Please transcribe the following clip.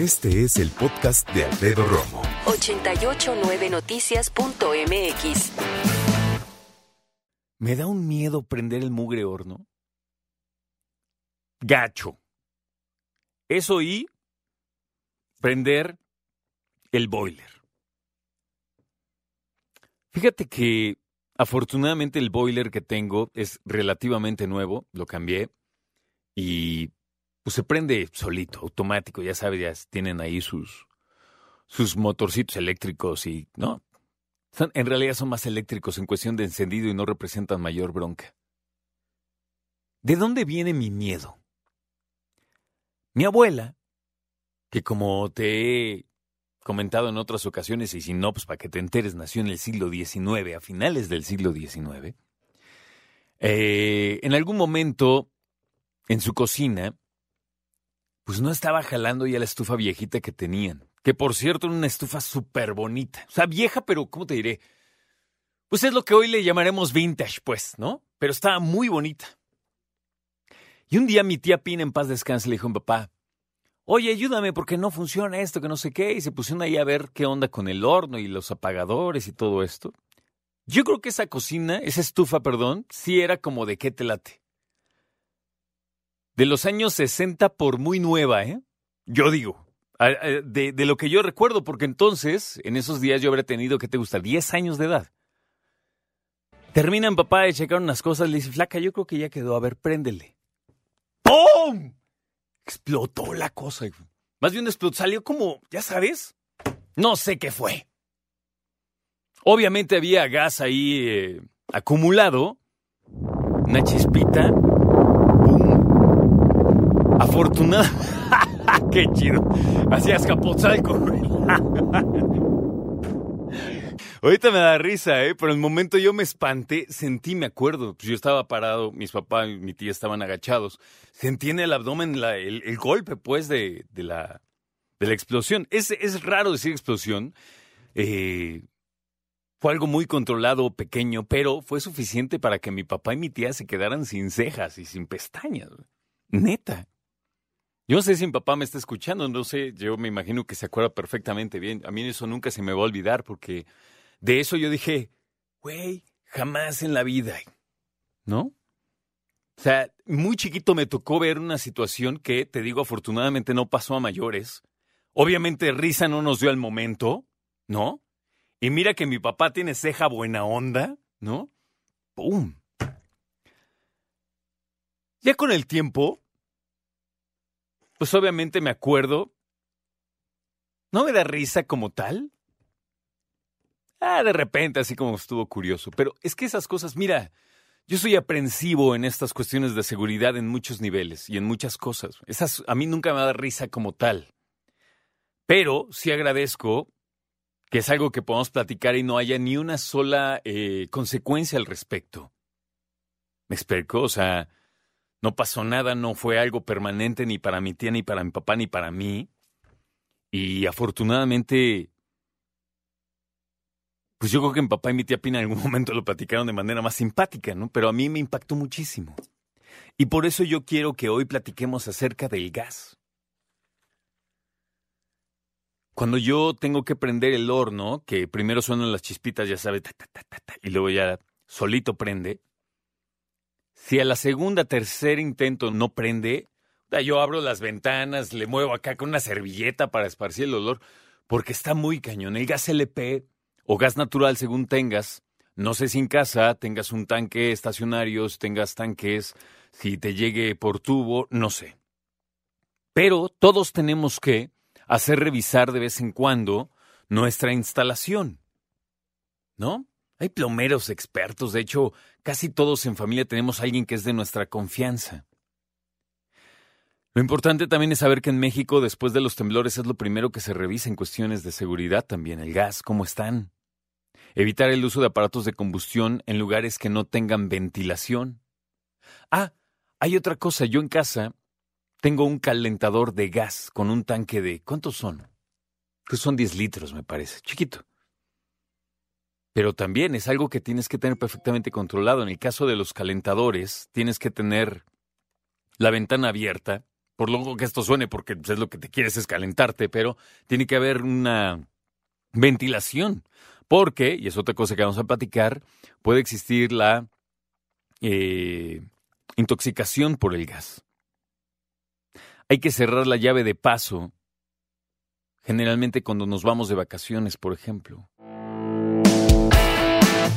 Este es el podcast de Alfredo Romo. 889noticias.mx. Me da un miedo prender el mugre horno. Gacho. Eso y prender el boiler. Fíjate que afortunadamente el boiler que tengo es relativamente nuevo, lo cambié y pues se prende solito, automático, ya sabes, ya tienen ahí sus, sus motorcitos eléctricos y, ¿no? en realidad son más eléctricos en cuestión de encendido y no representan mayor bronca. ¿De dónde viene mi miedo? Mi abuela, que como te he comentado en otras ocasiones, y si pues para que te enteres, nació en el siglo XIX, a finales del siglo XIX, eh, en algún momento en su cocina pues no estaba jalando ya la estufa viejita que tenían. Que por cierto era una estufa súper bonita. O sea, vieja, pero ¿cómo te diré? Pues es lo que hoy le llamaremos vintage, pues, ¿no? Pero estaba muy bonita. Y un día mi tía Pina en paz descanse le dijo a mi papá, oye, ayúdame porque no funciona esto, que no sé qué. Y se pusieron ahí a ver qué onda con el horno y los apagadores y todo esto. Yo creo que esa cocina, esa estufa, perdón, sí era como de qué te late de los años 60 por muy nueva, ¿eh? Yo digo, de, lo que yo recuerdo, porque entonces, en esos días yo habría tenido, ¿qué te gusta? 10 años de edad. Terminan papá de checar unas cosas, le dice, flaca, yo creo que ya quedó, a ver, préndele. ¡Pum! Explotó la cosa. Más bien explotó, salió como, ya sabes, no sé qué fue. Obviamente había gas ahí eh, acumulado, una chispita, Afortunada. Qué chido. Hacías Escapotzalco, güey. Ahorita me da risa, ¿eh? Pero en el momento yo me espanté, sentí, me acuerdo, pues yo estaba parado, mis papás y mi tía estaban agachados. Sentí en el abdomen el, golpe, pues, de, la, de la explosión. Es, es raro decir explosión. Eh, fue algo muy controlado, pequeño, pero fue suficiente para que mi papá y mi tía se quedaran sin cejas y sin pestañas. Neta. Yo no sé si mi papá me está escuchando, no sé, yo me imagino que se acuerda perfectamente bien. A mí eso nunca se me va a olvidar porque de eso yo dije, güey, jamás en la vida, ¿no? O sea, muy chiquito me tocó ver una situación que, te digo, afortunadamente no pasó a mayores. Obviamente risa no nos dio al momento, ¿no? Y mira que mi papá tiene ceja buena onda, ¿no? ¡Pum! Ya con el tiempo, pues obviamente me acuerdo. ¿No me da risa como tal? Ah, de repente, así como estuvo curioso. Pero es que esas cosas, mira, yo soy aprensivo en estas cuestiones de seguridad en muchos niveles y en muchas cosas. Esas a mí nunca me da risa como tal. Pero sí agradezco que es algo que podamos platicar y no haya ni una sola eh, consecuencia al respecto. ¿Me explico? O sea, no pasó nada, no fue algo permanente ni para mi tía, ni para mi papá, ni para mí. Y afortunadamente, pues yo creo que mi papá y mi tía Pina en algún momento lo platicaron de manera más simpática, ¿no? Pero a mí me impactó muchísimo. Y por eso yo quiero que hoy platiquemos acerca del gas. Cuando yo tengo que prender el horno, que primero suenan las chispitas, ya sabes, y luego ya solito prende, si a la segunda, tercer intento no prende, yo abro las ventanas, le muevo acá con una servilleta para esparcir el olor, porque está muy cañón. El gas LP o gas natural, según tengas, no sé si en casa tengas un tanque estacionario, tengas tanques, si te llegue por tubo, no sé. Pero todos tenemos que hacer revisar de vez en cuando nuestra instalación. ¿No? Hay plomeros expertos, de hecho, casi todos en familia tenemos a alguien que es de nuestra confianza. Lo importante también es saber que en México, después de los temblores, es lo primero que se revisa en cuestiones de seguridad también, el gas, cómo están. Evitar el uso de aparatos de combustión en lugares que no tengan ventilación. Ah, hay otra cosa, yo en casa tengo un calentador de gas con un tanque de... ¿Cuántos son? Que son 10 litros, me parece, chiquito. Pero también es algo que tienes que tener perfectamente controlado. En el caso de los calentadores, tienes que tener la ventana abierta, por lo que esto suene, porque es lo que te quieres es calentarte, pero tiene que haber una ventilación, porque, y es otra cosa que vamos a platicar, puede existir la eh, intoxicación por el gas. Hay que cerrar la llave de paso, generalmente cuando nos vamos de vacaciones, por ejemplo.